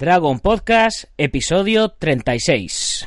Dragon Podcast, episodio 36.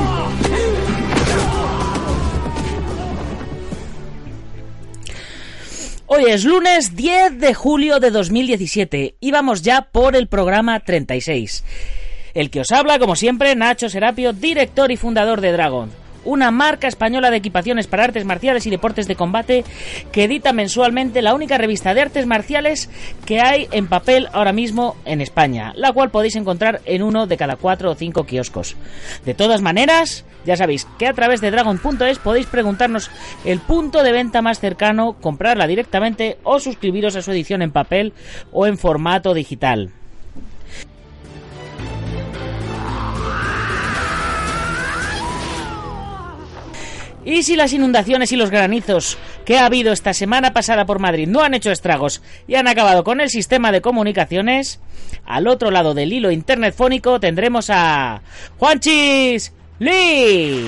Hoy es lunes 10 de julio de 2017 y vamos ya por el programa 36. El que os habla, como siempre, Nacho Serapio, director y fundador de Dragon, una marca española de equipaciones para artes marciales y deportes de combate que edita mensualmente la única revista de artes marciales que hay en papel ahora mismo en España, la cual podéis encontrar en uno de cada cuatro o cinco kioscos. De todas maneras, ya sabéis que a través de dragon.es podéis preguntarnos el punto de venta más cercano, comprarla directamente o suscribiros a su edición en papel o en formato digital. Y si las inundaciones y los granizos que ha habido esta semana pasada por Madrid no han hecho estragos y han acabado con el sistema de comunicaciones, al otro lado del hilo internetfónico tendremos a Juanchis Lee.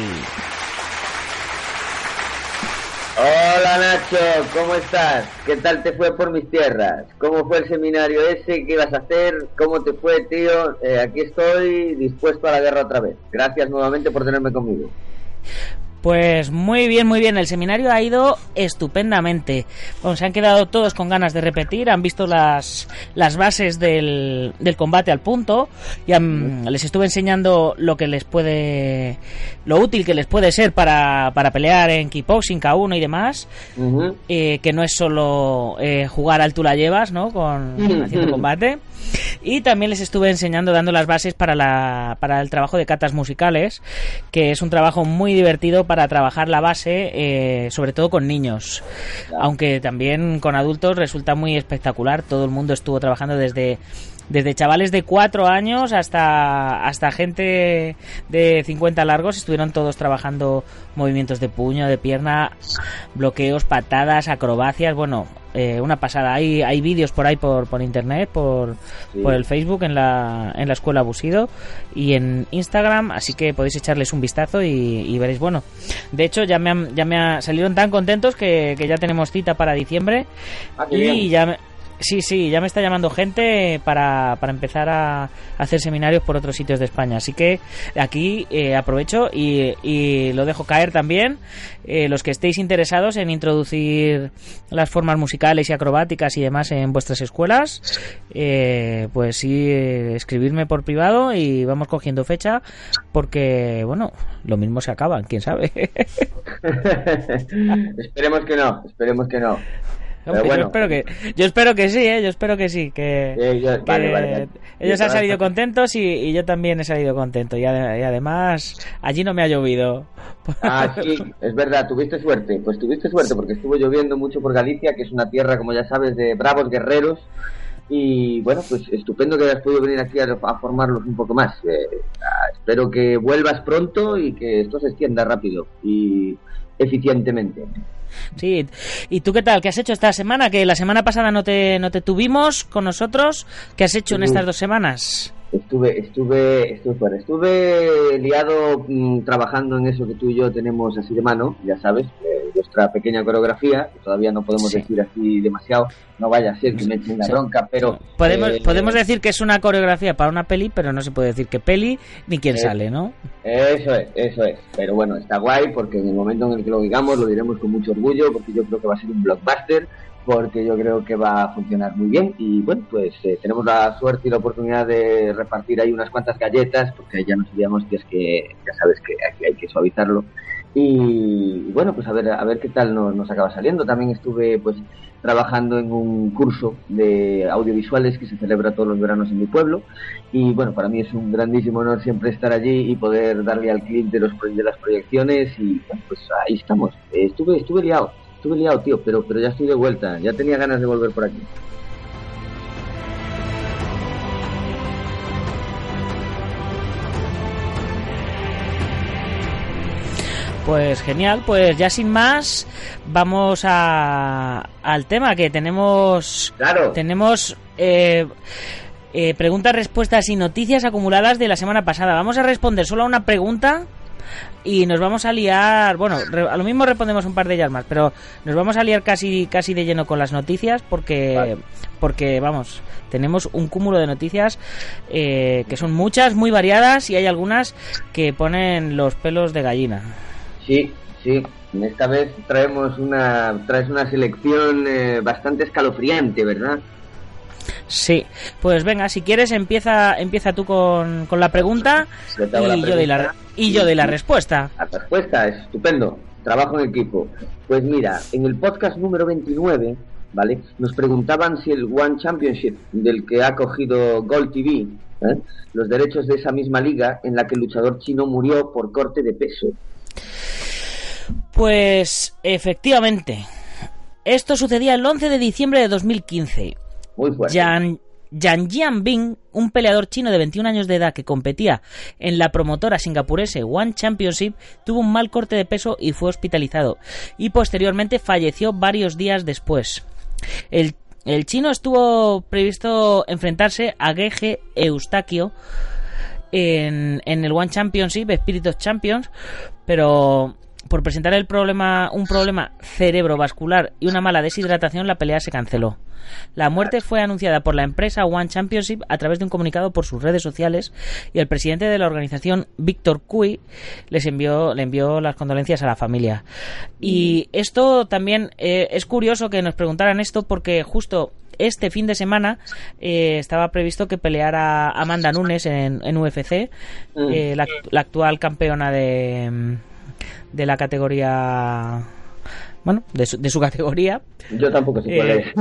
Hola Nacho, ¿cómo estás? ¿Qué tal te fue por mis tierras? ¿Cómo fue el seminario ese? ¿Qué ibas a hacer? ¿Cómo te fue, tío? Eh, aquí estoy dispuesto a la guerra otra vez. Gracias nuevamente por tenerme conmigo. Pues muy bien, muy bien. El seminario ha ido estupendamente. Bueno, se han quedado todos con ganas de repetir, han visto las, las bases del, del combate al punto y les estuve enseñando lo que les puede, lo útil que les puede ser para, para pelear en kickboxing, K1 y demás, eh, que no es solo eh, jugar al tú la llevas, ¿no? Con haciendo combate. Y también les estuve enseñando, dando las bases para, la, para el trabajo de catas musicales, que es un trabajo muy divertido para trabajar la base, eh, sobre todo con niños. Aunque también con adultos resulta muy espectacular. Todo el mundo estuvo trabajando desde desde chavales de 4 años hasta, hasta gente de 50 largos, estuvieron todos trabajando movimientos de puño, de pierna, bloqueos, patadas, acrobacias, bueno, eh, una pasada. Hay, hay vídeos por ahí por, por internet, por, por el Facebook, en la, en la escuela Busido y en Instagram, así que podéis echarles un vistazo y, veréis, bueno, de hecho ya me, ya me salieron tan contentos que, que ya tenemos cita para diciembre Ah, y bien. ya me- Sí, sí, ya me está llamando gente para, para empezar a hacer seminarios por otros sitios de España. Así que aquí eh, aprovecho y, y lo dejo caer también. Eh, los que estéis interesados en introducir las formas musicales y acrobáticas y demás en vuestras escuelas, eh, pues sí, escribirme por privado y vamos cogiendo fecha porque, bueno, lo mismo se acaban, quién sabe. esperemos que no, esperemos que no. Pero Hombre, bueno. yo espero que yo espero que sí, ¿eh? yo espero que sí, que, yo- que vale, vale, vale. ellos han salido contentos y, y yo también he salido contento y, ade- y además allí no me ha llovido. Ah, sí, es verdad, tuviste suerte. Pues tuviste suerte porque estuvo lloviendo mucho por Galicia, que es una tierra, como ya sabes, de bravos guerreros. Y bueno, pues estupendo que hayas podido venir aquí a, a formarlos un poco más. Eh, ah, espero que vuelvas pronto y que esto se extienda rápido y eficientemente. Sí, ¿y tú qué tal? ¿Qué has hecho esta semana? Que la semana pasada no te, no te tuvimos con nosotros. ¿Qué has hecho en estas dos semanas? Estuve, estuve, estuve fuera. Estuve liado mm, trabajando en eso que tú y yo tenemos así de mano, ya sabes, eh, nuestra pequeña coreografía, que todavía no podemos Sí. decir así demasiado, no vaya a ser que me echen la Sí. bronca, pero... Podemos, eh, podemos decir que es una coreografía para una peli, pero no se puede decir que peli ni quién Eh, sale, ¿no? Eso es, eso es. Pero bueno, está guay porque en el momento en el que lo digamos lo diremos con mucho orgullo porque yo creo que va a ser un blockbuster, porque yo creo que va a funcionar muy bien y bueno, pues eh, tenemos la suerte y la oportunidad de repartir ahí unas cuantas galletas porque ya nos diríamos que es que ya sabes que aquí hay que suavizarlo. Y, y bueno, pues a ver, a ver qué tal nos, nos acaba saliendo. También estuve pues trabajando en un curso de audiovisuales que se celebra todos los veranos en mi pueblo y bueno, para mí es un grandísimo honor siempre estar allí y poder darle al clip de, los, de las proyecciones y bueno, pues ahí estamos. Estuve, estuve liado, estuve liado, tío, pero, pero ya estoy de vuelta, ya tenía ganas de volver por aquí. Pues genial, pues ya sin más, vamos a, al tema que tenemos. Claro. Tenemos eh, eh, preguntas, respuestas y noticias acumuladas de la semana pasada. Vamos a responder solo a una pregunta y nos vamos a liar. Bueno, re- a lo mismo respondemos un par de ellas más, pero nos vamos a liar casi, casi de lleno con las noticias porque, Vale. porque vamos, tenemos un cúmulo de noticias eh, que son muchas, muy variadas y hay algunas que ponen los pelos de gallina. Sí, sí. Esta vez traemos una, traes una selección eh, bastante escalofriante, ¿verdad? Sí, pues venga, si quieres empieza, empieza tú con, con la pregunta Yo te hago la y yo doy la, pregunta. y yo doy la respuesta. La respuesta es estupendo. Trabajo en equipo. Pues mira, en el podcast número 29, ¿vale? Nos preguntaban si el One Championship del que ha cogido Gold TV, ¿eh? los derechos de esa misma liga en la que el luchador chino murió por corte de peso. Pues efectivamente, esto sucedía el 11 de diciembre de 2015. Muy fuerte. Yan, Jianbing, un peleador chino de 21 años de edad que competía en la promotora singapurese One Championship, tuvo un mal corte de peso y fue hospitalizado, y posteriormente falleció varios días después. El, chino estuvo previsto enfrentarse a Gege Eustaquio en, en el One Championship, Spirit of Champions, pero por presentar el problema, un problema cerebrovascular y una mala deshidratación, la pelea se canceló. La muerte fue anunciada por la empresa One Championship a través de un comunicado por sus redes sociales y el presidente de la organización, Víctor Cui, les envió, le envió las condolencias a la familia. Y esto también eh, es curioso que nos preguntaran esto porque justo este fin de semana eh, estaba previsto que peleara Amanda Nunes en, en UFC, Mm. eh, la, la actual campeona de, de la categoría. Bueno, de su, de su categoría. Yo tampoco sé cuál Eh,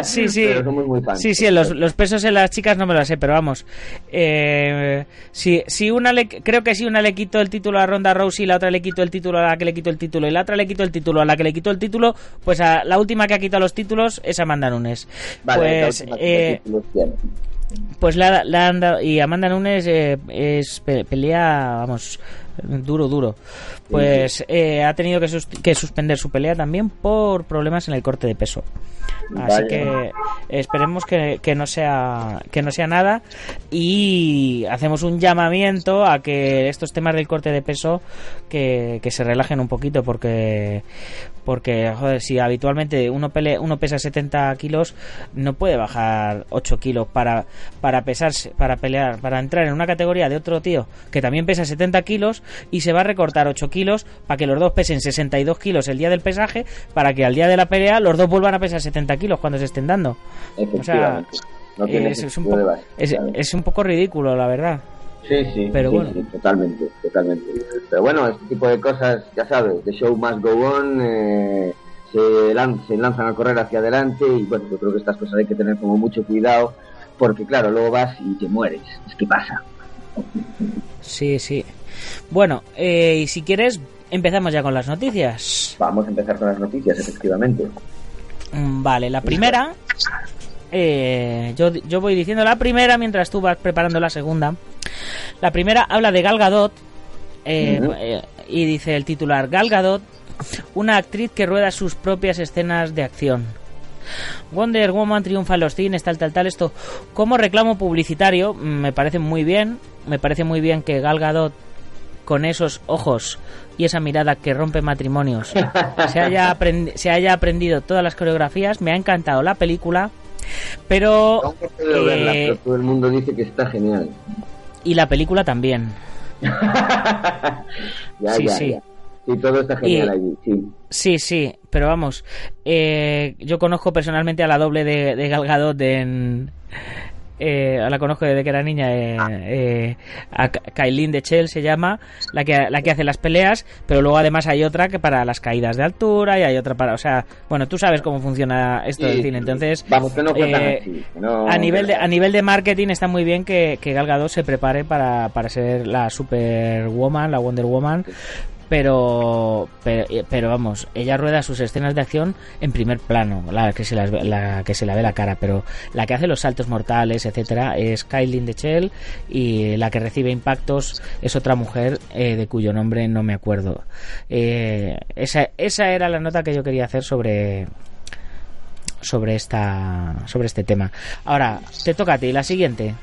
es. Sí, sí. Pero somos muy fans. Sí, sí, los, los pesos en las chicas no me lo sé, pero vamos. Eh, si, si una le, creo que si una le quitó el título a Ronda Rousey, la otra le quitó el título a la que le quitó el título, y la otra le quitó el título a la que le quitó el título, pues a la última que ha quitado los títulos es Amanda Nunes. Vale, pues, eh. Pues la, la han dado- y Amanda Nunes eh, es pe- pelea, vamos, duro, duro. Pues eh, ha tenido que, sus- que suspender su pelea también por problemas en el corte de peso. Así Vaya. que esperemos que, que no sea que no sea nada. Y hacemos un llamamiento a que estos temas del corte de peso que, que se relajen un poquito porque porque joder, si habitualmente uno pele, uno pesa 70 kilos no puede bajar 8 kilos para para pesarse para pelear para entrar en una categoría de otro tío que también pesa 70 kilos y se va a recortar 8 kilos para que los dos pesen 62 kilos el día del pesaje para que al día de la pelea los dos vuelvan a pesar 70 kilos cuando se estén dando Efectivamente. no tiene es, es un poco, base, es, un poco ridículo la verdad Sí, sí, Pero sí, bueno. sí, totalmente, totalmente. Pero bueno, este tipo de cosas, ya sabes, the show must go on, eh, se lanzan a correr hacia adelante y bueno, yo creo que estas cosas hay que tener como mucho cuidado porque claro, luego vas y te mueres. Es que pasa. sí sí bueno eh, y si quieres empezamos ya con las noticias Vamos a empezar con las noticias, efectivamente. Mm, Vale, la primera. eh, yo, yo voy diciendo la primera mientras tú vas preparando la segunda. La primera habla de Gal Gadot. eh, eh, y dice el titular: Gal Gadot, una actriz que rueda sus propias escenas de acción. Wonder Woman triunfa en los cines, tal, tal, tal. Esto, como reclamo publicitario, me parece muy bien. Me parece muy bien que Gal Gadot, con esos ojos y esa mirada que rompe matrimonios, se haya, se haya aprendido todas las coreografías. Me ha encantado la película. Pero, eh, todo el mundo dice que está genial. Y la película también. sí, sí. Sí, todo está genial allí, sí. Sí, sí, pero vamos, eh, yo conozco personalmente a la doble de, de Gal Gadot en, eh, la conozco desde que era niña, eh, eh, a Kailin de Chell se llama, la que, la que hace las peleas, pero luego además hay otra que para las caídas de altura y hay otra para, o sea, bueno, tú sabes cómo funciona esto del cine, entonces, vamos, que no, eh, a nivel de a nivel de marketing está muy bien que, que Gal Gadot se prepare para, para ser la Superwoman, la Wonder Woman, pero, eh, pero, vamos, ella rueda sus escenas de acción en primer plano, la que se la, que se la ve la cara, pero la que hace los saltos mortales, etcétera, es Kylie Chell y la que recibe impactos es otra mujer eh, de cuyo nombre no me acuerdo. Eh, esa, esa era la nota que yo quería hacer sobre sobre esta sobre este tema. Ahora, te toca a ti, la siguiente.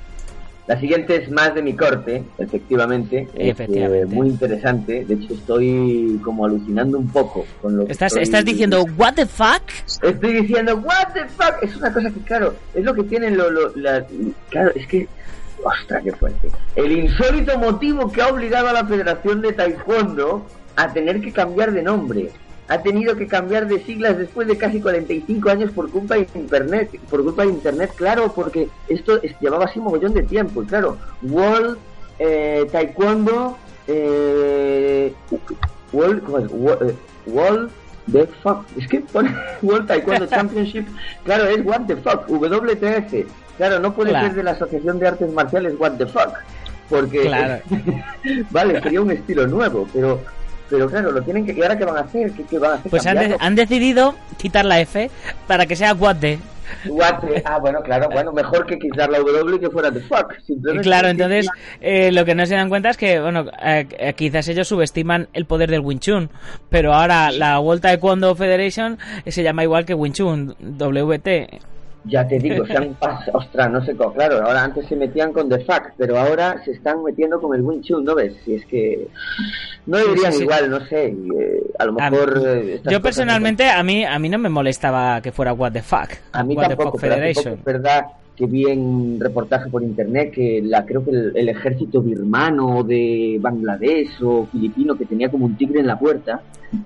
La siguiente es más de mi corte, efectivamente. efectivamente. muy interesante. De hecho, estoy como alucinando un poco con lo ¿Estás, ¿Estás diciendo, what the fuck? Estoy diciendo, what the fuck. Es una cosa que, claro, es lo que tienen lo, lo la... Claro, es que ¡Ostras, qué fuerte! El insólito motivo que ha obligado a la Federación de Taekwondo a tener que cambiar de nombre ha tenido que cambiar de siglas después de casi 45 años por culpa de internet, por culpa de internet, claro, porque esto llevaba así un mogollón de tiempo, y claro, World eh, Taekwondo eh, World, ¿cómo es? World, eh, the fuck, es que pone World Taekwondo Championship, claro, es what the fuck, WTF, claro, no puede ser de la Asociación de Artes Marciales what the fuck, porque claro. vale, sería un estilo nuevo, pero pero claro, lo tienen que. ¿Y ahora qué van a hacer? ¿Qué, van a hacer? Pues han, decidido quitar la F para que sea Guate. Guate, ah, bueno, claro, bueno, mejor que quitar la W que fuera The Fuck. Claro, entonces eh, lo que no se dan cuenta es que, bueno, eh, eh, quizás ellos subestiman el poder del Wing Chun, pero ahora la World Taekwondo Federation se llama igual que Wing Chun, WT. Ya te digo, se han pasado, ostras, no sé cómo, claro, ahora antes se metían con The Fuck, pero ahora se están metiendo con el Wing Chun, ¿no ves? Si es que no dirían igual, no sé, eh, a lo mejor... Yo personalmente, a mí a mí no me molestaba que fuera What the Fuck. A mí tampoco, Federation. es verdad que vi en reportaje por internet que la creo que el, ejército birmano de Bangladesh o filipino que tenía como un tigre en la puerta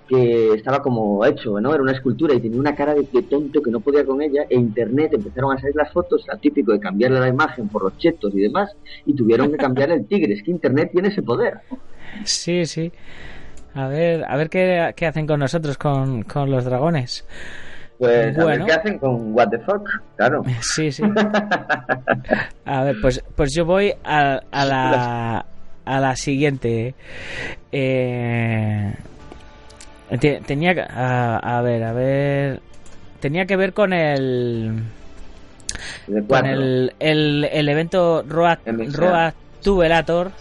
que estaba como hecho, ¿no? Era una escultura y tenía una cara de, tonto que no podía con ella e internet empezaron a salir las fotos, la típico de cambiarle la imagen por los chetos y demás y tuvieron que cambiar el tigre, es que internet tiene ese poder. Sí, sí. A ver, a ver qué, qué hacen con nosotros con, con los dragones. Pues a ver qué hacen con What the Fuck, claro. Sí, sí. A ver, pues, pues yo voy a, a la a la siguiente. Eh, tenía que a, ver, a ver, tenía que ver con el con el, el, el evento Road, Road Tuberator.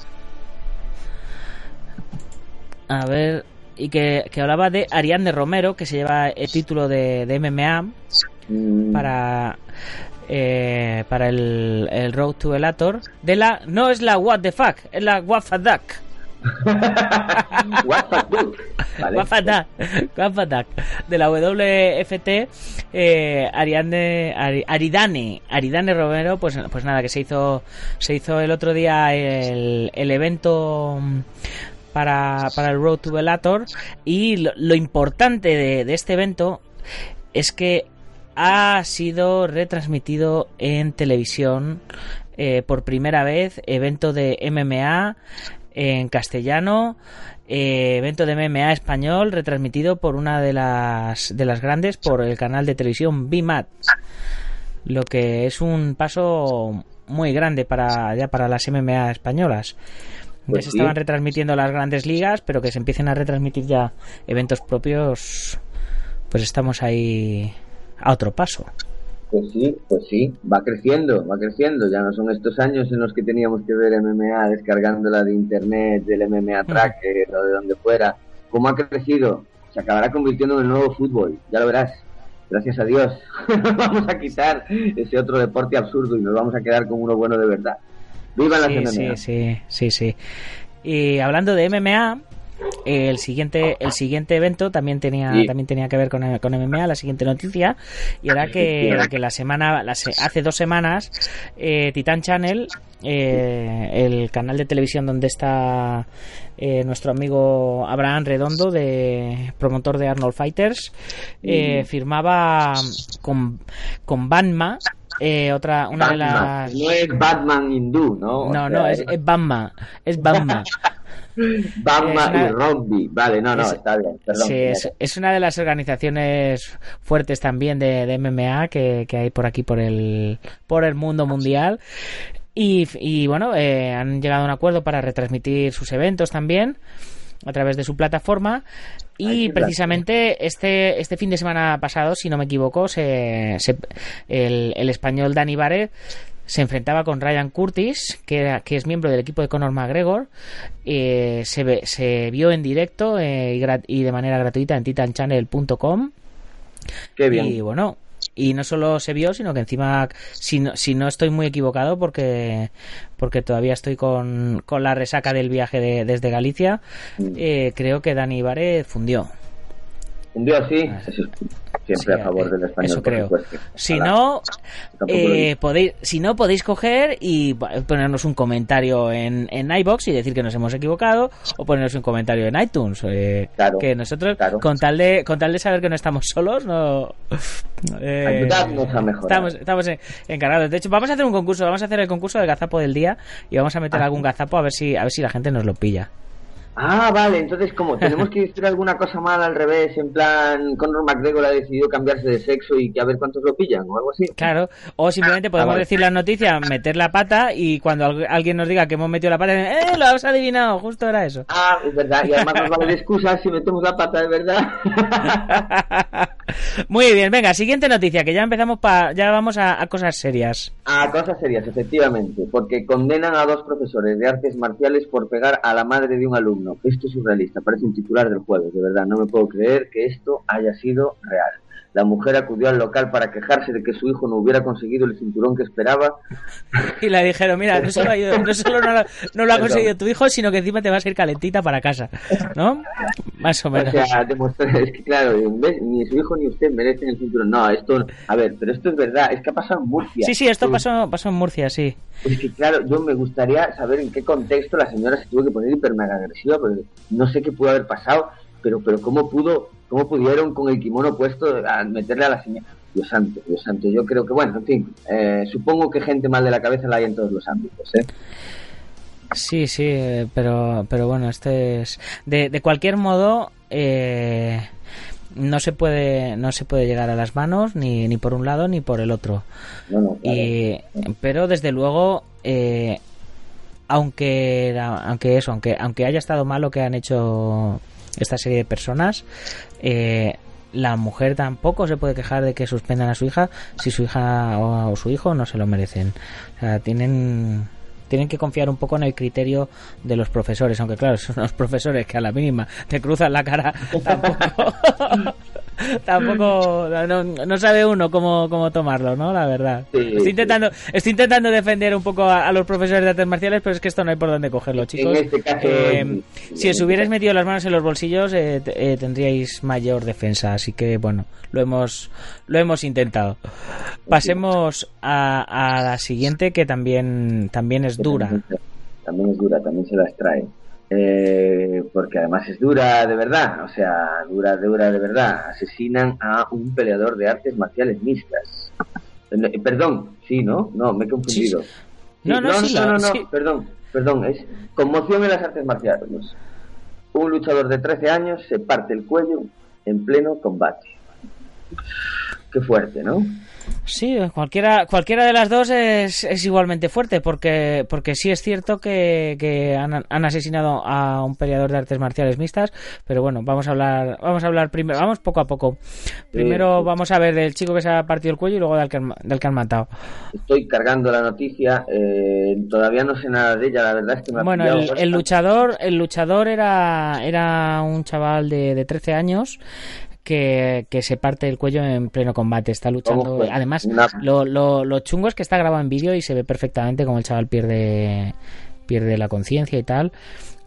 A ver, y que, hablaba de Ariane Romero, que se lleva el título de, de MMA mm. para eh, para el, el, Road to Elator. De la, no es la What the Fuck, es la What the Duck. Duck de la WFT eh, Ariane Aridane Aridane Romero pues pues nada que se hizo se hizo el otro día el, el evento para, para el Road to Bellator y lo, importante de, este evento es que ha sido retransmitido en televisión eh, por primera vez, evento de MMA en castellano, eh, evento de MMA español retransmitido por una de las de las grandes por el canal de televisión BIMAT, lo que es un paso muy grande para ya para las MMA españolas. Pues se estaban retransmitiendo las grandes ligas, pero que se empiecen a retransmitir ya eventos propios, pues estamos ahí a otro paso. Pues sí, pues sí, va creciendo, va creciendo. Ya no son estos años en los que teníamos que ver MMA descargándola de internet, del MMA Tracker o de donde fuera. ¿Cómo ha crecido? Se acabará convirtiendo en el nuevo fútbol, ya lo verás. gracias a Dios, vamos a quitar ese otro deporte absurdo y nos vamos a quedar con uno bueno de verdad. ¡Viva las sí, MMA! Sí, sí, sí, sí. Y hablando de MMA, el siguiente el siguiente evento también tenía Sí. también tenía que ver con, con MMA la siguiente noticia y era que, que la semana la se- hace dos semanas eh, Titan Channel eh, el canal de televisión donde está eh, nuestro amigo Abraham Redondo de promotor de Arnold Fighters eh, firmaba con con Banma eh, otra una de Batman. las No es Batman hindú, ¿no? O no sea, no es, es Banma es Batman una- y Rombi. Vale, no, no, es- está bien, perdón. Sí, es, es una de las organizaciones fuertes también de, de MMA que, que hay por aquí por el por el mundo mundial y, y, bueno eh, han llegado a un acuerdo para retransmitir sus eventos también a través de su plataforma y precisamente este este fin de semana pasado si no me equivoco se, se- el, el español Dani Barret se enfrentaba con Ryan Curtis, que, era- que es miembro del equipo de Conor McGregor. Eh, se, se vio en directo eh, y, y de manera gratuita en titanchanel.com. Qué bien. Y bueno, y no solo se vio, sino que encima, si no, si no estoy muy equivocado, porque, porque todavía estoy con, con la resaca del viaje de- desde Galicia, Mm. eh, creo que Dani Ibarre fundió. Un día sí, Ah, siempre Sí, a favor eh, del español. eso creo. Si no, eh, podéis, si no podéis coger y ponernos un comentario en, en iBox y decir que nos hemos equivocado o ponernos un comentario en iTunes. eh, Claro, que nosotros, claro. con tal de con tal de saber que no estamos solos, no. eh, Ayudadnos a mejorar. Estamos, estamos en- encargados. De hecho, vamos a hacer un concurso. Vamos a hacer el concurso del gazapo del día y vamos a meter Ah. algún gazapo a ver si a ver si la gente nos lo pilla. Ah, vale, entonces como tenemos que decir alguna cosa mala al revés, en plan Conor McGregor ha decidido cambiarse de sexo y que a ver cuántos lo pillan o algo así. Claro, o simplemente podemos vale. decir la noticia, meter la pata y cuando al- alguien nos diga que hemos metido la pata, ¡eh! Lo has adivinado, justo era eso. Ah, es verdad, y además nos vale de excusa si metemos la pata de verdad. Muy bien, venga, siguiente noticia, que ya empezamos pa, ya vamos a, a cosas serias. A cosas serias, efectivamente, porque condenan a dos profesores de artes marciales por pegar a la madre de un alumno. Esto es surrealista, parece un titular del jueves, de verdad, no me puedo creer que esto haya sido real. La mujer acudió al local para quejarse de que su hijo no hubiera conseguido el cinturón que esperaba. Y le dijeron, mira, no solo, ido- no, solo no, lo- no lo ha conseguido tu hijo, sino que encima te vas a ir calentita para casa, ¿no? Más o O menos. sea, demostrar, es que claro, ni su hijo ni usted merecen el cinturón. No, esto, a ver, pero esto es verdad, es que ha pasado en Murcia. Sí, sí, esto pasó, pasó en Murcia, sí. Es que claro, yo me gustaría saber en qué contexto la señora se tuvo que poner hiper mega agresiva, pero no sé qué pudo haber pasado, pero pero cómo pudo, cómo pudieron con el kimono puesto a meterle a la señora. Dios santo, Dios santo, yo creo que bueno, en fin, eh, supongo que gente mal de la cabeza la hay en todos los ámbitos, ¿eh? Sí, sí, eh, pero, pero bueno, este es... De, de cualquier modo, eh, no se puede no se puede llegar a las manos ni, ni por un lado ni por el otro. No, no, claro. Y, pero desde luego, eh, aunque aunque eso, aunque aunque haya estado mal lo que han hecho esta serie de personas, eh, la mujer tampoco se puede quejar de que suspendan a su hija si su hija o, o su hijo no se lo merecen. O sea, tienen tienen que confiar un poco en el criterio de los profesores, aunque claro, son los profesores que a la mínima te cruzan la cara tampoco tampoco no, no sabe uno cómo, cómo tomarlo, ¿no? La verdad. Sí, estoy sí. intentando estoy intentando defender un poco a, a los profesores de artes marciales, pero es que esto no hay por dónde cogerlo, chicos. En este caso, Eh, en- si os en hubierais este metido las manos en los bolsillos, eh, eh, tendríais mayor defensa. Así que bueno, lo hemos lo hemos intentado. Pasemos a, a la siguiente que también también es dura. También es dura, también se las trae. Eh, porque además es dura de verdad, o sea, dura, dura de verdad. Asesinan a un peleador de artes marciales mixtas. Eh, Perdón, sí, ¿no? No, me he confundido. Sí, No, no, no, sí, no, perdón, perdón, es conmoción en las artes marciales. Un luchador de 13 años se parte el cuello en pleno combate. Qué fuerte, ¿no? Sí, cualquiera, cualquiera de las dos es, es igualmente fuerte, porque, porque sí es cierto que, que han, han asesinado a un peleador de artes marciales mixtas, pero bueno, vamos a hablar, vamos a hablar primero, vamos poco a poco. Primero sí. vamos a ver del chico que se ha partido el cuello y luego del que, del que han matado. Estoy cargando la noticia, eh, todavía no sé nada de ella, la verdad es que me ha Bueno, el, el luchador, el luchador era, era un chaval de, de 13 años que, que se parte el cuello en pleno combate. Está luchando. fue? Además, Una- lo, lo, lo chungo es que está grabado en vídeo y se ve perfectamente como el chaval pierde pierde la conciencia y tal.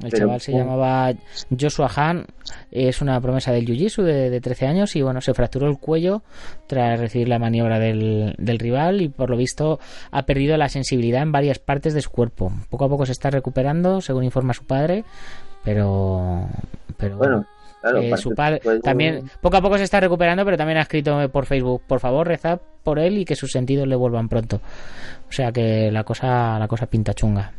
El Pero, chaval se ¿cómo? llamaba Joshua Han, es una promesa del Jiu-Jitsu de, de 13 años y bueno, se fracturó el cuello tras recibir la maniobra del, del rival y por lo visto ha perdido la sensibilidad en varias partes de su cuerpo. Poco a poco se está recuperando, según informa su padre, pero... pero Bueno, claro. eh, su padre también poco a poco se está recuperando, pero también ha escrito por Facebook, por favor, rezad por él y que sus sentidos le vuelvan pronto. O sea que la cosa la cosa pinta chunga.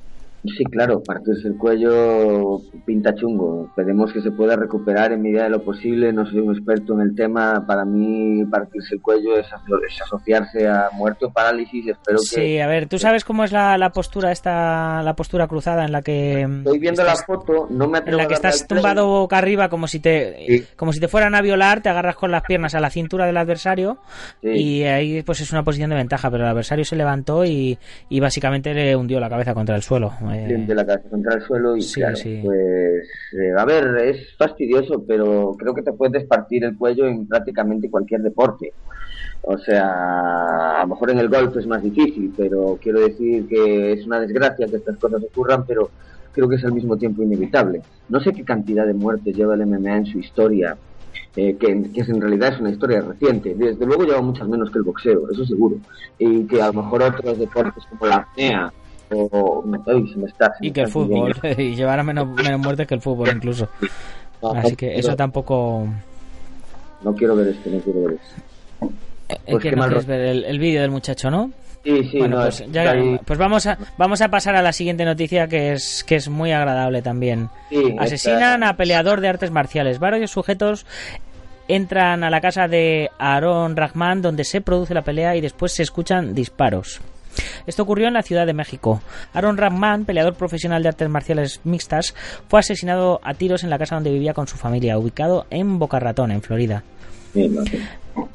Sí, claro, partirse el cuello pinta chungo. Esperemos que se pueda recuperar en medida de lo posible. No soy un experto en el tema. Para mí, partirse el cuello es, aso- es asociarse a muerte o parálisis. Espero Sí, que. a ver, tú sabes cómo es la, la postura esta, la postura cruzada en la que Estoy viendo estás, la foto, no me en atrevo la a que estás tumbado boca arriba como si te Sí. como si te fueran a violar, te agarras con las piernas a la cintura del adversario Sí. y ahí pues es una posición de ventaja, pero el adversario se levantó y, y básicamente le hundió la cabeza contra el suelo. Eh, de la cabeza contra el suelo y Sí, claro, sí. pues eh, a ver, es fastidioso, pero creo que te puedes partir el cuello en prácticamente cualquier deporte. O sea, a lo mejor en el golf es más difícil, pero quiero decir que es una desgracia que estas cosas ocurran, pero creo que es al mismo tiempo inevitable. No sé qué cantidad de muertes lleva el MMA en su historia, eh, que, que en realidad es una historia reciente. Desde luego lleva muchas menos que el boxeo, eso seguro. Y que a lo mejor otros deportes como la apnea o... Ay, se me está, se me y que el fútbol y llevará menos, menos muertes que el fútbol incluso. No, Así no que quiero- eso tampoco No quiero ver esto, no quiero ver esto. eh, Pues que qué no mal quieres ver el, el vídeo del muchacho, ¿no? Sí, sí, bueno, no, pues, es- ya- ahí- pues vamos a vamos a pasar a la siguiente noticia que es que es muy agradable también. sí, Asesinan esta- a peleador de artes marciales. Varios sujetos entran a la casa de Aaron Rahman donde se produce la pelea y después se escuchan disparos. Esto ocurrió en la Ciudad de México. Aaron Rahman, peleador profesional de artes marciales mixtas, fue asesinado a tiros en la casa donde vivía con su familia, ubicado en Boca Ratón, en Florida.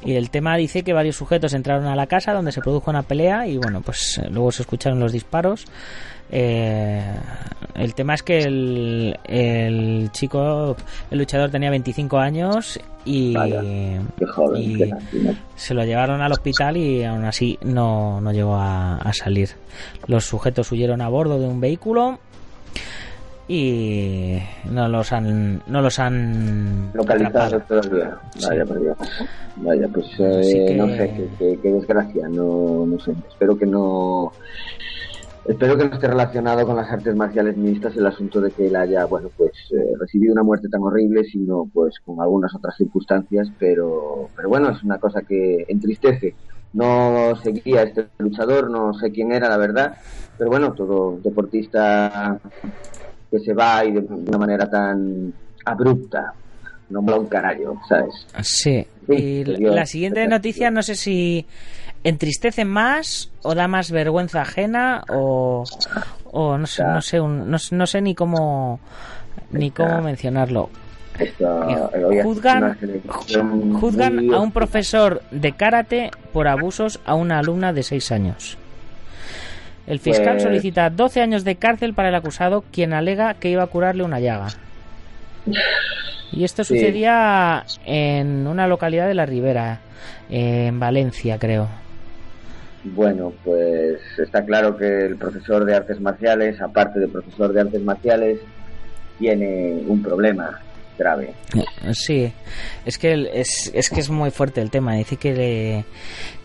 Y el tema dice que varios sujetos entraron a la casa donde se produjo una pelea y bueno, pues eh, luego se escucharon los disparos. Eh, el tema es que el, el chico, el luchador tenía 25 años y, Vaya, joven, se lo llevaron al hospital y aún así no, no llegó a, a salir. Los sujetos huyeron a bordo de un vehículo y no los han no los han Localizado todavía. Sí. Vaya, Dios. Vaya, pues eh, que- no sé, qué, desgracia, no, no sé. Espero que no. Espero que no esté relacionado con las artes marciales mixtas el asunto de que él haya, bueno, pues eh, recibido una muerte tan horrible, sino pues con algunas otras circunstancias, pero, pero bueno, es una cosa que entristece. No seguía este luchador, no sé quién era, la verdad, pero bueno, todo deportista que se va y de una manera tan abrupta, no mola un carajo, ¿sabes? Sí. Sí, Y la siguiente noticia no sé si entristece más o da más vergüenza ajena o, o no sé, no sé, un- no, sé- no sé ni cómo ni cómo mencionarlo. Juzgan- Juzgan a un profesor de karate por abusos a una alumna de 6 años. El fiscal Pues- solicita 12 años de cárcel para el acusado, quien alega que iba a curarle una llaga. Y esto Sí. sucedía en una localidad de la Ribera, en Valencia, creo. Bueno, pues está claro que el profesor de artes marciales, aparte de profesor de artes marciales, tiene un problema grave. Sí, es que es, es que es muy fuerte el tema. Dice que le-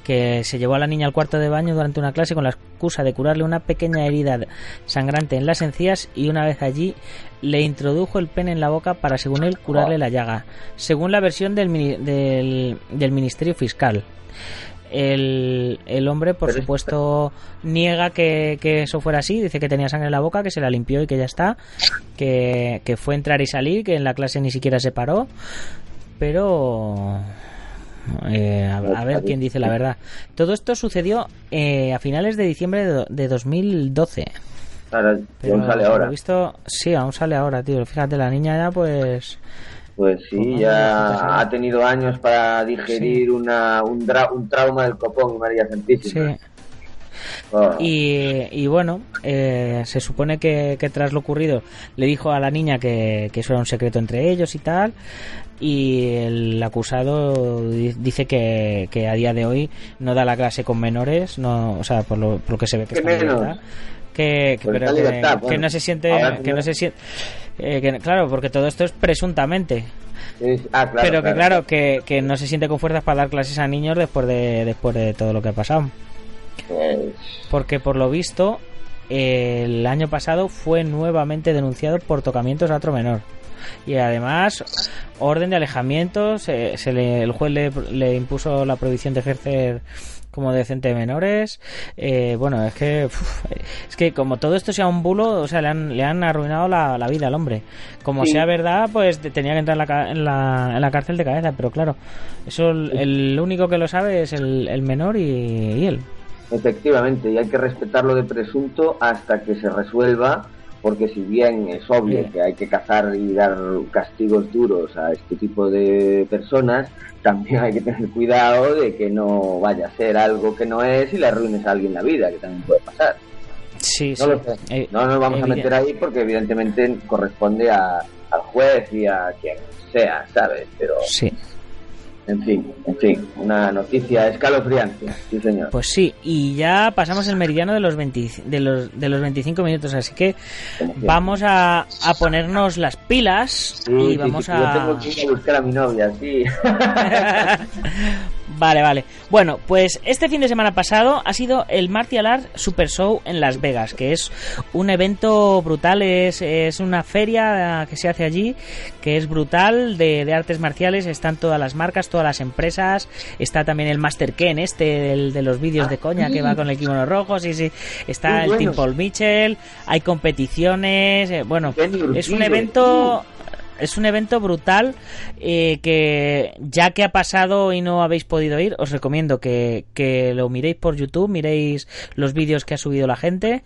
que se llevó a la niña al cuarto de baño durante una clase con la excusa de curarle una pequeña herida sangrante en las encías y una vez allí le introdujo el pene en la boca para, según él, curarle la llaga, según la versión del, del, del Ministerio Fiscal. El, el hombre, por Pero supuesto, niega que, que eso fuera así. Dice que tenía sangre en la boca, que se la limpió y que ya está. Que, que fue entrar y salir, que en la clase ni siquiera se paró. Pero. Eh, a, a ver quién dice la verdad. Todo esto sucedió eh, a finales de diciembre de, de 2012. Ahora, Pero aún sale ahora. visto, sí, aún sale ahora, tío. Fíjate, la niña ya, pues. Pues Pues sí, vamos, ya ha tenido años para digerir una, un, dra- un trauma del copón y María Santísima. Sí. Ah. Y, y bueno, eh, se supone que, que tras lo ocurrido le dijo a la niña que, que eso era un secreto entre ellos y tal. Y el acusado di- dice que, que a día de hoy no da la clase con menores, no, o sea, por lo, por lo que se ve que ¿Qué está en menos? libertad. Que, que- Pues pero está en que, que no se siente, que no se siente, eh, que- claro, porque todo esto es presuntamente. Es- ah, claro, pero que claro, que, que no se siente con fuerzas para dar clases a niños después de, después de todo lo que ha pasado. Pues, Porque por lo visto, el año pasado fue nuevamente denunciado por tocamientos a otro menor. Y además, orden de alejamiento, se, se le- el juez le, le impuso la prohibición de ejercer como decente de menores. Eh, bueno, es que uf, es que como todo esto sea un bulo, o sea, le han, le han arruinado la, la vida al hombre. Como Sí. sea verdad, pues te- tenía que entrar en la, en la, en la cárcel de cabeza, pero claro, eso el, el único que lo sabe es el, el menor y, y él. Efectivamente, y hay que respetarlo de presunto hasta que se resuelva, porque si bien es obvio Sí. que hay que cazar y dar castigos duros a este tipo de personas, también hay que tener cuidado de que no vaya a ser algo que no es y le arruines a alguien la vida, que también puede pasar. Sí, No sí. lo sé. Eh, No nos vamos a meter ahí porque evidentemente corresponde a, al juez y a quien sea, ¿sabes? Pero, Sí. En fin, en fin, una noticia escalofriante, sí señor. Pues sí, y ya pasamos el meridiano de los, 20 de los, de los 25 minutos, así que vamos a, a ponernos las pilas Sí, y vamos sí, a... Yo tengo que ir a buscar a mi novia, sí. vale, vale. Bueno, pues este fin de semana pasado ha sido el Martial Art Super Show en Las Vegas, que es un evento brutal, es, es una feria que se hace allí, que es brutal de, de artes marciales, están todas las marcas, todas las empresas, está también el Master Ken este del- de los vídeos de coña que va con el kimono rojo, sí, sí, está el. Team Paul Mitchell, hay competiciones, eh, bueno, es un evento es un evento brutal eh, que ya que ha pasado y no habéis podido ir, os recomiendo que, que lo miréis por YouTube, miréis los vídeos que ha subido la gente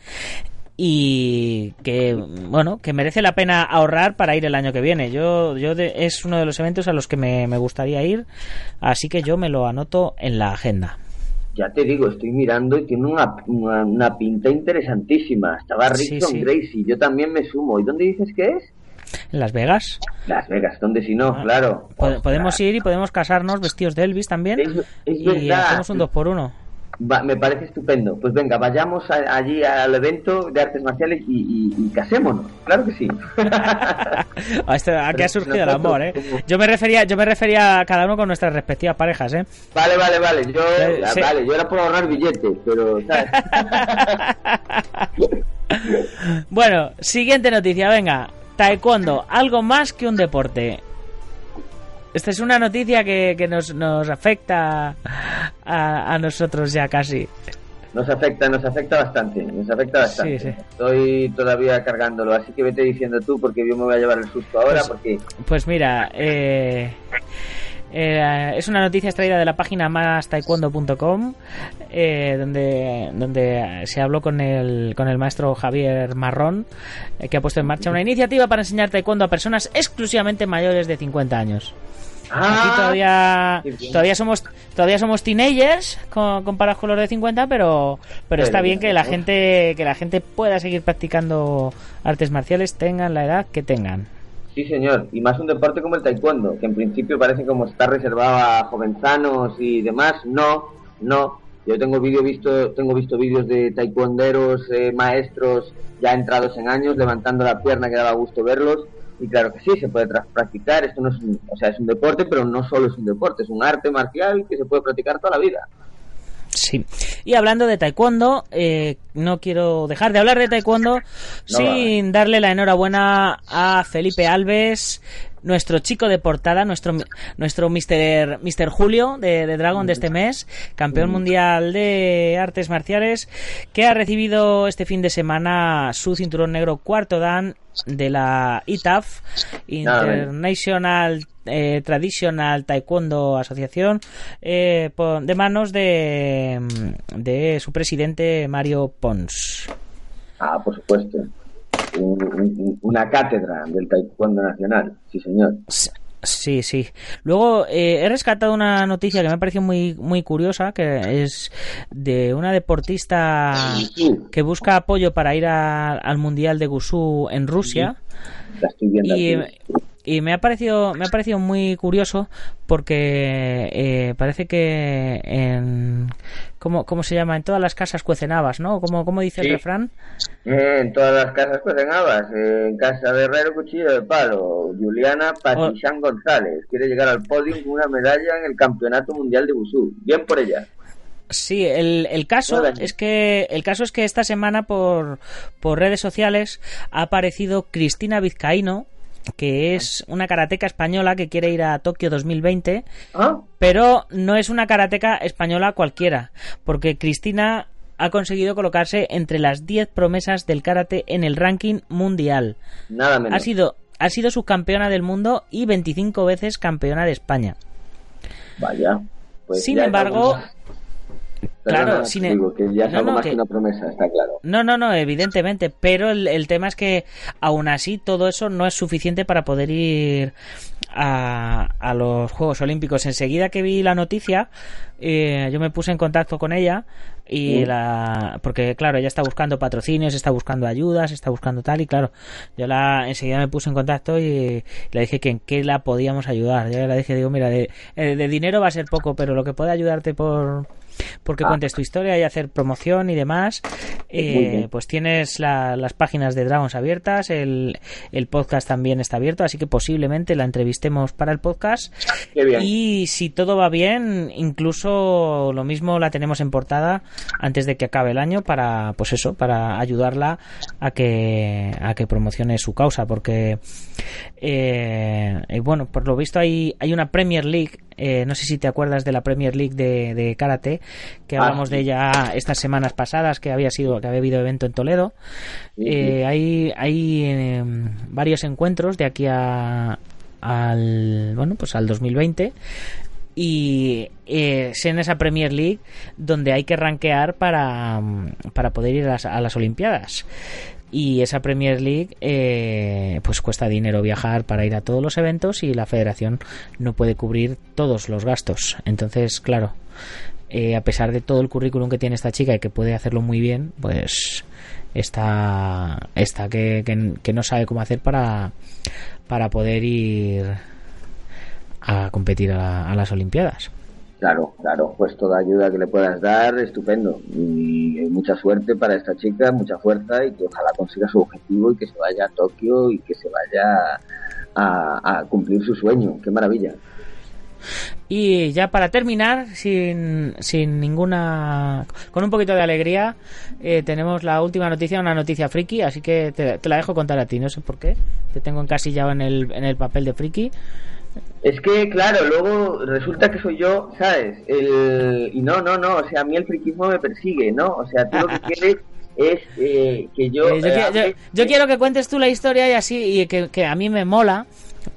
y que bueno que merece la pena ahorrar para ir el año que viene yo yo de- es uno de los eventos a los que me, me gustaría ir así que yo me lo anoto en la agenda Ya te digo, estoy mirando y tiene una, una, una pinta interesantísima. Estaba Sí, Rickson sí. Gracie, yo también me sumo. ¿Y dónde dices que es? En Las Vegas Las Vegas, ¿dónde si no? Ah. Claro. Podemos ir y podemos casarnos vestidos de Elvis también Es, es y verdad. hacemos un dos por uno Va, me parece estupendo. Pues venga, vayamos a- allí al evento de artes marciales y, y- y casémonos. Claro que sí. Este- Aquí Pero ha surgido el amor, ¿eh? Yo me refería, yo me refería a cada uno con nuestras respectivas parejas, ¿eh? vale, vale, vale. Yo, Eh, sí. vale, yo era por ahorrar billetes, pero ¿sabes? Bueno, siguiente noticia, venga. Taekwondo, algo más que un deporte. Esta es una noticia que, que nos, nos afecta a, a nosotros ya casi. Nos afecta, nos afecta bastante, nos afecta bastante. Sí, sí. Estoy todavía cargándolo, así que vete diciendo tú porque yo me voy a llevar el susto ahora Pues- porque Pues mira, eh, eh, es una noticia extraída de la página mastaekwondo.com eh, donde, donde se habló con el, con el maestro Javier Marrón eh, que ha puesto en marcha una iniciativa para enseñar taekwondo a personas exclusivamente mayores de 50 años. Aquí Ah, todavía todavía somos todavía somos teenagers con, comparados con los de 50, pero pero está bien que la gente que la gente pueda seguir practicando artes marciales tengan la edad que tengan. Sí, señor. Y más un deporte como el taekwondo, que en principio parece como está reservado a jovenzanos y demás. No, no. Yo tengo vídeo visto, tengo visto vídeos de taekwonderos, eh, maestros ya entrados en años, levantando la pierna que daba gusto verlos. Y claro que sí, se puede practicar. Esto no es un, o sea, es un deporte, pero no solo es un deporte, es un arte marcial que se puede practicar toda la vida. Sí. Y hablando de taekwondo, eh, no quiero dejar de hablar de taekwondo sin darle la enhorabuena a Felipe Alves, nuestro chico de portada, nuestro nuestro Mr. Mr. Julio de, de Dragon de este mes, campeón mundial de artes marciales, que ha recibido este fin de semana su cinturón negro cuarto dan de la ITAF. International eh, Traditional Taekwondo Asociación, eh, de manos de, de su presidente Mario Pons. Ah, por supuesto. Un- un- una cátedra del taekwondo nacional, sí, señor. Sí, sí. Luego eh, he rescatado una noticia que me ha parecido muy, muy curiosa, que es de una deportista que busca apoyo para ir al Mundial de Gusú en Rusia. La estoy viendo Y, aquí. Y me ha parecido me ha parecido muy curioso porque eh, parece que en ¿cómo, cómo se llama en todas las casas cuecen habas no ¿Cómo, cómo dice Sí. el refrán Eh, en todas las casas cuecen habas. eh, en casa de Herrero, cuchillo de palo. Juliana Patrichán González quiere llegar al podio con una medalla en el Campeonato Mundial de Busú. Bien por ella. Sí, el, el caso Hola. es que el caso es que esta semana por, por redes sociales ha aparecido Cristina Vizcaíno, que es una karateca española que quiere ir a Tokio 2020, ¿Ah? pero no es una karateca española cualquiera, porque Cristina ha conseguido colocarse entre las 10 promesas del karate en el ranking mundial. Nada menos. Ha sido ha sido subcampeona del mundo y 25 veces campeona de España. Vaya. Pues Sin embargo, claro, Perdona, sin te em- digo que ya es no, algo no, más que- que una promesa, está claro. No, no, no, evidentemente, pero el, el tema es que aún así todo eso no es suficiente para poder ir a, a los Juegos Olímpicos. Enseguida que vi la noticia, eh, yo me puse en contacto con ella y Sí. la porque claro ella está buscando patrocinios está buscando ayudas está buscando tal y claro yo la enseguida me puse en contacto y le dije que en qué la podíamos ayudar yo le dije digo mira de, eh, de dinero va a ser poco pero lo que puede ayudarte por porque Ah. cuentes tu historia y hacer promoción y demás eh, pues tienes la- las páginas de Dragons abiertas el, el podcast también está abierto así que posiblemente la entrevistemos para el podcast Qué bien. y si todo va bien, incluso lo mismo la tenemos en portada antes de que acabe el año para, pues eso, para ayudarla a que a que promocione su causa, porque eh, eh, bueno, por lo visto hay hay una Premier League. Eh, no sé si te acuerdas de la Premier League de, de karate que Ah, hablamos sí. de ella estas semanas pasadas que había sido que había habido evento en Toledo Sí, eh, sí. hay hay eh, varios encuentros de aquí a al bueno pues al 2020 y eh, es en esa Premier League donde hay que rankear para, para poder ir a las, a las Olimpiadas y esa Premier League eh, pues cuesta dinero viajar para ir a todos los eventos y la federación no puede cubrir todos los gastos entonces claro eh, a pesar de todo el currículum que tiene esta chica y que puede hacerlo muy bien pues está está que, que, no sabe cómo hacer para para poder ir a competir a, a las Olimpiadas. Claro, claro, pues toda ayuda que le puedas dar, estupendo. Y eh, mucha suerte para esta chica, mucha fuerza y que ojalá consiga su objetivo y que se vaya a Tokio y que se vaya a, cumplir su sueño. Qué maravilla. Y ya para terminar, sin, sin ninguna. con un poquito de alegría, eh, tenemos la última noticia, una noticia friki, así que te, te la dejo contar a ti, no sé por qué. Te tengo encasillado en el, en el papel de friki. Es que, claro, luego resulta que soy yo, ¿sabes? El... Y no, no, no, o sea, a mí el friquismo me persigue, ¿no? O sea, tú lo que quieres es eh, que yo... Eh, yo, eh, quiero que cuentes tú la historia y así, y que, que a mí me mola,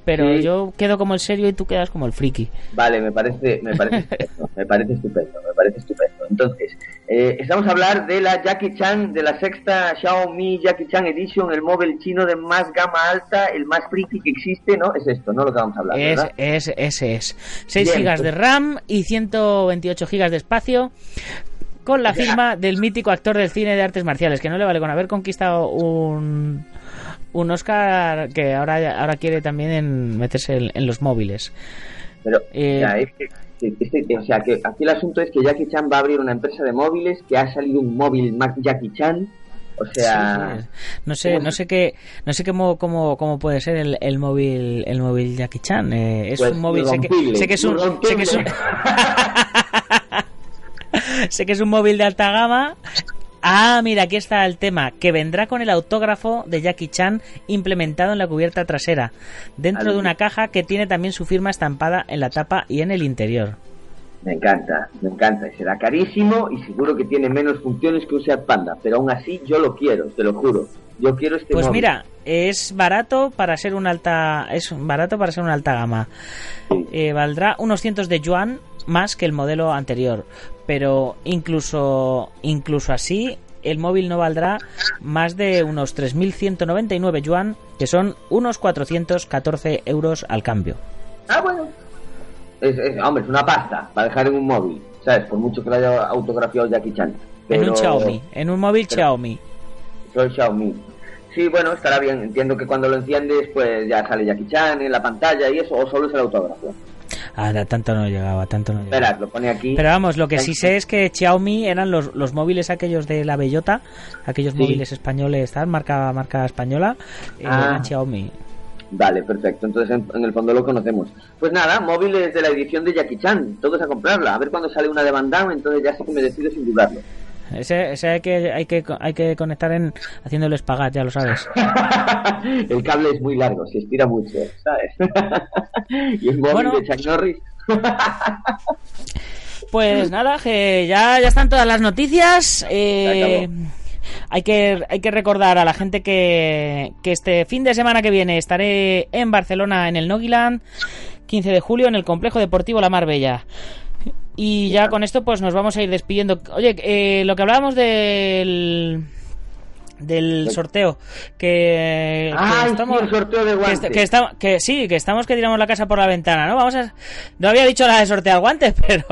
pero Sí. yo quedo como el serio y tú quedas como el friki. Vale, me parece, me parece estupendo, me parece estupendo, me parece estupendo. Entonces, eh, estamos a hablar de la Jackie Chan, de la sexta Xiaomi Jackie Chan Edition, el móvil chino de más gama alta, el más friki que existe, ¿no? Es esto, ¿no? Lo que vamos a hablar, Es, ¿verdad? es, ese es. 6 Bien, gigas pues- de RAM y 128 gigas de espacio. Con la firma del mítico actor del cine de artes marciales, que no le vale con haber conquistado un, un Oscar que ahora, ahora quiere también en meterse en, en los móviles. Pero, eh, ya, es que, que- es que- o sea, que aquí el asunto es que Jackie Chan va a abrir una empresa de móviles, que ha salido un móvil Jackie Chan, o sea... Sí. No sé, no sé qué, no sé cómo, cómo, cómo puede ser el, el móvil, el móvil Jackie Chan. Eh, es Pues, un móvil, sé que, sé que es un, sé que es un, sé que es un móvil de alta gama. Ah, mira, aquí está el tema, que vendrá con el autógrafo de Jackie Chan implementado en la cubierta trasera, dentro de una caja que tiene también su firma estampada en la tapa y en el interior. Me encanta, me encanta. Y Será carísimo y seguro que tiene menos funciones que un Seat Panda, pero aún así yo lo quiero, te lo juro. Yo quiero este Pues móvil. mira, es barato para ser un alta, es barato para ser una alta gama. Eh, valdrá unos cientos de yuan más que el modelo anterior, pero incluso incluso así el móvil no valdrá más de unos 3.199 yuan, que son unos 414 euros al cambio. Ah, bueno. Es, es- hombre, es una pasta para dejar en un móvil, ¿sabes? Por mucho que lo haya autografiado Jackie Chan. En un Xiaomi, en un móvil pero- Xiaomi. Soy Xiaomi. Sí, bueno, estará bien. Entiendo que cuando lo enciendes, pues ya sale Jackie Chan en la pantalla y eso, o solo es el autógrafo. Ah, tanto no llegaba, tanto no llegaba. Lo pone aquí. Pero vamos, lo que sí sé es que Xiaomi eran los, los móviles aquellos de la bellota, aquellos Sí. móviles españoles, tal, marca, marca española, eh, Ah. eran Xiaomi. Vale, perfecto. Entonces, en, en el fondo lo conocemos. Pues nada, móviles de la edición de Jackie Chan. Todos a comprarla. A ver cuando sale una de Van Damme, entonces ya sí que me decido sin dudarlo. Ese, ese hay que hay que hay que conectar en haciéndole espagat, ya lo sabes. el cable es muy largo, se estira mucho, ¿sabes? y el móvil Bueno. de Chuck Norris. Pues nada, que ya, ya están todas las noticias. Eh, hay que, hay que recordar a la gente que, que este fin de semana que viene estaré en Barcelona en el Nogiland, 15 de julio en el Complejo Deportivo La Marbella. Y ya con esto pues nos vamos a ir despidiendo. Oye, eh, lo que hablábamos del del sorteo que, que Ah, estamos sí, el sorteo de que, guantes. est- que estamos que sí que estamos que tiramos la casa por la ventana no vamos a no había dicho la de sortear guantes pero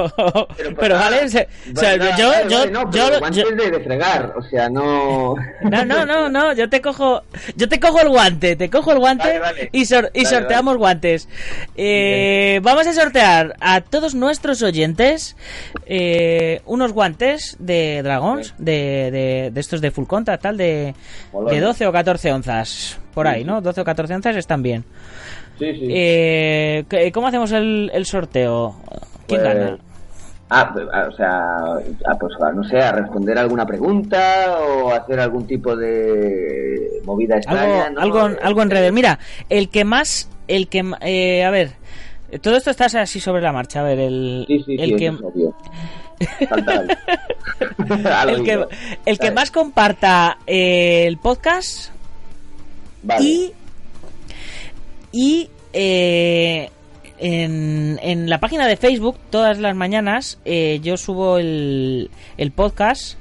pero, pues, vale ah, se- o sea, vale, yo vale, yo vale, no, yo, pero yo- guantes de, de fregar, o sea, no... no, no, no, no, yo te cojo, yo te cojo el guante, te cojo el guante Vale, vale. y, sor- y Vale, sorteamos guantes. Eh, vamos a sortear a todos nuestros oyentes eh, unos guantes de Dragons, de, de, de estos de full contact, tal, de, De 12 o 14 onzas, por ahí, ¿no? 12 o 14 onzas están bien. Sí, sí. Eh, ¿qué- ¿Cómo hacemos el, el sorteo? ¿Quién Pues, gana? Ah, o sea, ah, pues no sé, a responder alguna pregunta o hacer algún tipo de movida extraña, algo, ¿no? algo, Eh, algo en redes. Mira, el que más, el que, eh, a ver, todo esto está así sobre la marcha. A ver, el, Sí, sí, el sí, que, el que, el que más comparta eh, el podcast Vale. y y eh, en, en la página de Facebook todas las mañanas eh, yo subo el, el podcast.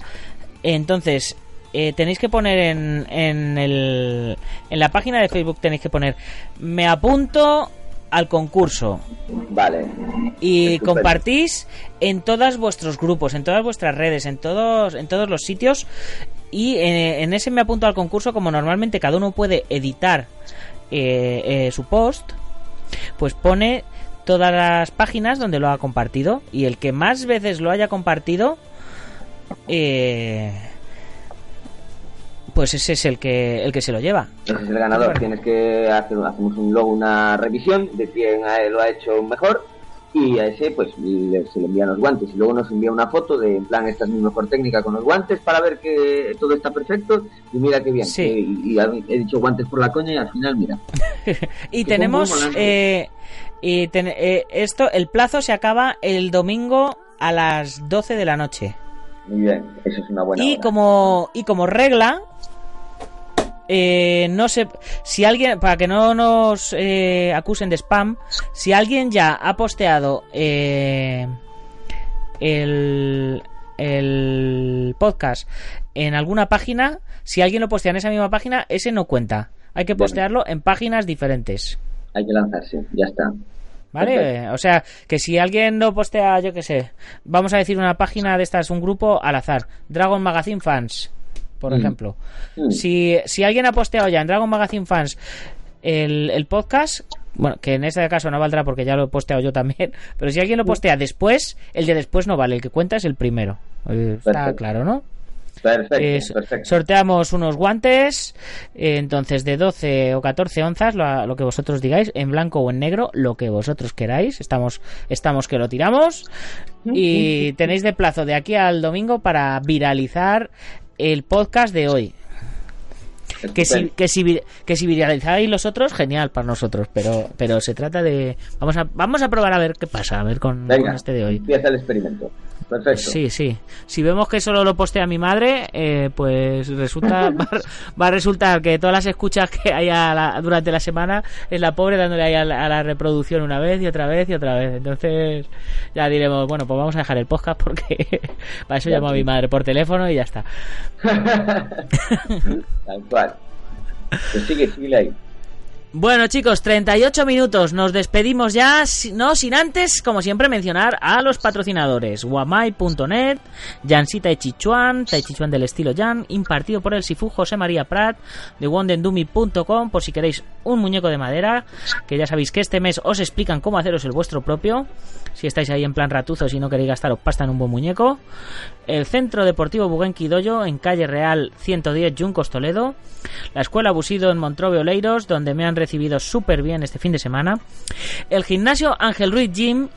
Entonces eh, tenéis que poner en, en, el, en la página de Facebook tenéis que poner me apunto al concurso Vale. y Estupendo. compartís en todos vuestros grupos, en todas vuestras redes, en todos, en todos los sitios. Y eh, en ese me apunto al concurso, como normalmente cada uno puede editar eh, eh, su post, pues pone todas las páginas donde lo ha compartido. Y el que más veces lo haya compartido, eh, pues ese es el que, el que se lo lleva. Ese es el ganador. Bueno. Tienes que hacer, hacemos un, luego una revisión de quién ha- lo ha hecho mejor y a ese pues le- se le envían los guantes y luego nos envía una foto de en plan esta es mi mejor técnica con los guantes para ver que todo está perfecto y mira qué bien Sí. que- y, y he dicho guantes por la coña y al final mira Y tenemos eh, y ten- eh, esto el plazo se acaba el domingo a las 12 de la noche muy bien eso es una buena y hora. como y como regla eh, no sé si alguien para que no nos eh, acusen de spam si alguien ya ha posteado eh, el el podcast en alguna página si alguien lo postea en esa misma página ese no cuenta. Hay que postearlo en páginas diferentes. Hay que lanzarse ya está ¿Vale? O sea, que si alguien lo postea, yo qué sé, vamos a decir una página de estas, un grupo al azar, Dragon Magazine Fans, por Mm. ejemplo. Mm. Si, si alguien ha posteado ya en Dragon Magazine Fans el, el podcast, bueno, que en este caso no valdrá porque ya lo he posteado yo también, pero si alguien lo postea después, el de después no vale, el que cuenta es el primero. Está Perfecto. claro, ¿no? Perfecto Eh, perfecto sorteamos unos guantes, eh, entonces de 12 o 14 onzas, lo, lo que vosotros digáis, en blanco o en negro, lo que vosotros queráis. Estamos, estamos que lo tiramos. Y tenéis de plazo de aquí al domingo para viralizar el podcast de hoy. Que si, que, si, que si viralizáis los otros, genial para nosotros. Pero, pero se trata de. Vamos a, vamos a probar a ver qué pasa, a ver con, venga con este de hoy. empieza el experimento perfecto Sí, sí. Si vemos que solo lo postea mi madre, eh, pues resulta va, va a resultar que todas las escuchas que haya la- durante la semana es la pobre dándole ahí a la, a la reproducción una vez y otra vez y otra vez. Entonces ya diremos, bueno, pues vamos a dejar el podcast porque para eso Ya, llamo a mi madre por teléfono y ya está. Tal cual. Pues sigue, sigue ahí. Bueno chicos, 38 minutos, nos despedimos ya, no sin antes, como siempre, mencionar a los patrocinadores. Guamai.net, Jansita de Chichuan, Tai Chichuan del estilo Jan, impartido por el Sifu José María Prat, de wondendumi.com, por si queréis un muñeco de madera, que ya sabéis que este mes os explican cómo haceros el vuestro propio, si estáis ahí en plan ratuzos y no queréis gastaros pasta en un buen muñeco. El Centro Deportivo Buguenqui Doyo, en calle Real 110, Juncos Toledo. La Escuela Busido en Montrove Oleiros, donde me han recibido súper bien este fin de semana. El gimnasio Ángel Ruiz Gym,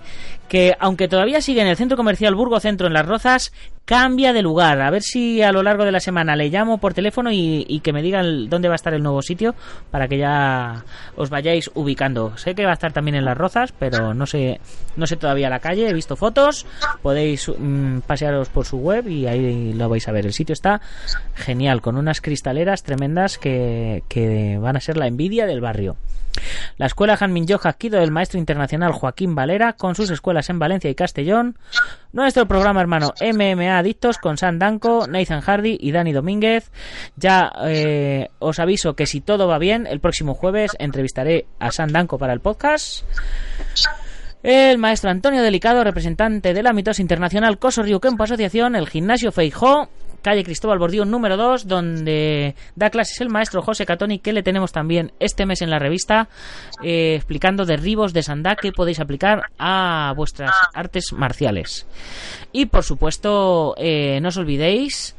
que aunque todavía sigue en el centro comercial Burgo Centro en Las Rozas, cambia de lugar. A ver si a lo largo de la semana le llamo por teléfono y, que me digan dónde va a estar el nuevo sitio para que ya os vayáis ubicando. Sé que va a estar también en Las Rozas, pero no sé, no sé todavía la calle. He visto fotos, podéis mm, pasearos por su web y ahí lo vais a ver. El sitio está genial, con unas cristaleras tremendas que, que van a ser la envidia del barrio. La escuela Janmin Kido del maestro internacional Joaquín Valera, con sus escuelas en Valencia y Castellón. Nuestro programa hermano MMA Adictos con San Danko, Nathan Hardy y Dani Domínguez. Ya eh, os aviso que si todo va bien, el próximo jueves entrevistaré a San Danko para el podcast. El maestro Antonio Delicado, representante de la mitosis internacional Coso Kempo Asociación, el gimnasio Feijó, calle Cristóbal Bordío número 2, donde da clases el maestro José Catoni, que le tenemos también este mes en la revista, eh, explicando derribos de sandá que podéis aplicar a vuestras artes marciales. Y por supuesto, eh, no os olvidéis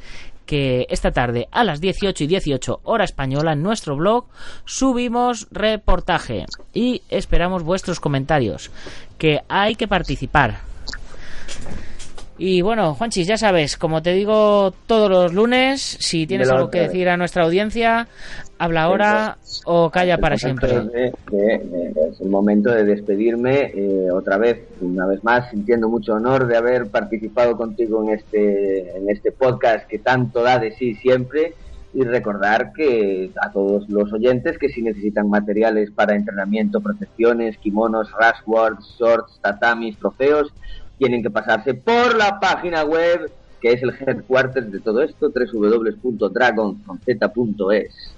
que esta tarde a las 18 y 18 hora española en nuestro blog subimos reportaje y esperamos vuestros comentarios que hay que participar y bueno, Juanchis, ya sabes, como te digo todos los lunes, si tienes algo que decir a nuestra audiencia, habla ahora o calla para siempre. es el momento de despedirme eh, otra vez, una vez más, sintiendo mucho honor de haber participado contigo en este, en este podcast que tanto da de sí siempre y recordar que a todos los oyentes que si necesitan materiales para entrenamiento, protecciones, kimonos, rashwords, shorts, tatamis, trofeos, tienen que pasarse por la página web que es el headquarters de todo esto, www.dragonz.es.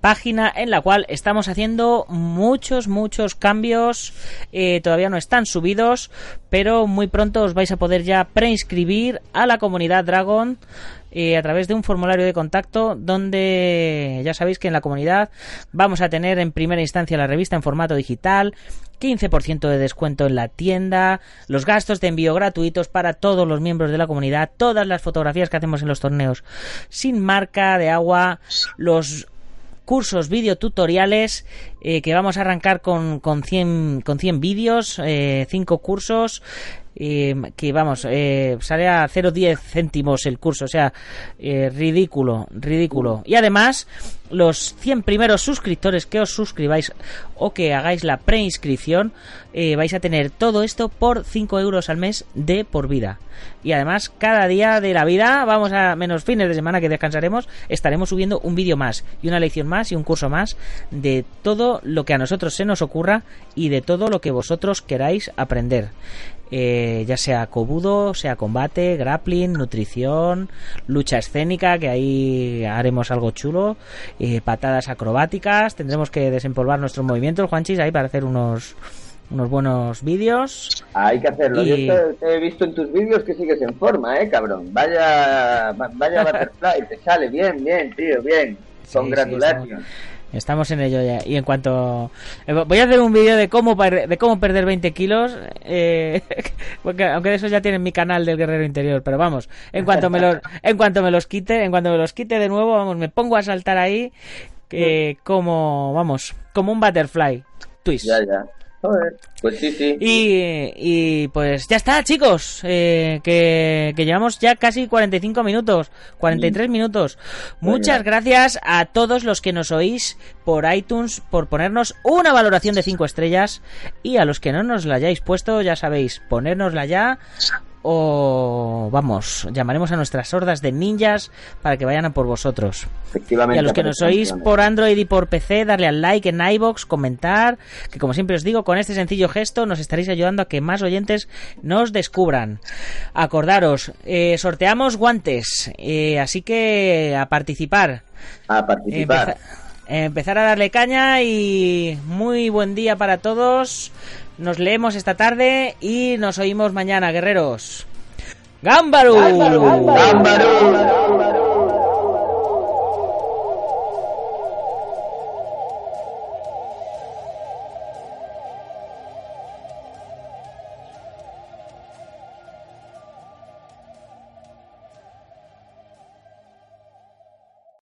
Página en la cual estamos haciendo muchos, muchos cambios. Eh, todavía no están subidos, pero muy pronto os vais a poder ya preinscribir a la comunidad Dragon eh, a través de un formulario de contacto donde ya sabéis que en la comunidad vamos a tener en primera instancia la revista en formato digital, 15% de descuento en la tienda, los gastos de envío gratuitos para todos los miembros de la comunidad, todas las fotografías que hacemos en los torneos sin marca de agua, los cursos videotutoriales eh, que vamos a arrancar con, con 100, con 100 vídeos, eh, 5 cursos que vamos, eh, sale a 0,10 céntimos el curso, o sea, eh, ridículo, ridículo. Y además, los 100 primeros suscriptores que os suscribáis o que hagáis la preinscripción, eh, vais a tener todo esto por 5 euros al mes de por vida. Y además, cada día de la vida, vamos a menos fines de semana que descansaremos, estaremos subiendo un vídeo más y una lección más y un curso más de todo lo que a nosotros se nos ocurra y de todo lo que vosotros queráis aprender. Eh, ya sea cobudo, sea combate, grappling, nutrición, lucha escénica, que ahí haremos algo chulo, eh, patadas acrobáticas, tendremos que desempolvar nuestros movimientos, Juanchis, ahí para hacer unos unos buenos vídeos. Hay que hacerlo. Yo te, he visto en tus vídeos que sigues en forma, eh, cabrón. Vaya, vaya butterfly, te sale bien, bien, tío, bien. Congratulations. Estamos en ello ya. Y en cuanto. Eh, voy a hacer un vídeo de cómo, de cómo perder 20 kilos. Eh, porque, aunque de eso ya tiene mi canal del Guerrero Interior. Pero vamos, en cuanto, me los, en cuanto me los quite, en cuanto me los quite de nuevo, vamos, me pongo a saltar ahí. como, vamos, como un butterfly twist. Ya, ya pues sí, sí. Y, pues ya está, chicos. Eh, que, llevamos ya casi 45 minutos, 43 minutos. Muchas gracias a todos los que nos oís por iTunes por ponernos una valoración de 5 estrellas. Y a los que no nos la hayáis puesto, ya sabéis, ponérnosla ya o vamos, llamaremos a nuestras sordas de ninjas para que vayan a por vosotros. Efectivamente. Y a los que nos oís por Android y por PC, darle al like en iBox, comentar, que como siempre os digo, con este sencillo gesto nos estaréis ayudando a que más oyentes nos descubran. Acordaros, eh, sorteamos guantes, eh, así que a participar. A participar. empezar a darle caña y muy buen día para todos. Nos leemos esta tarde y nos oímos mañana, guerreros. ¡Gámbaro! ¡Gámbaro!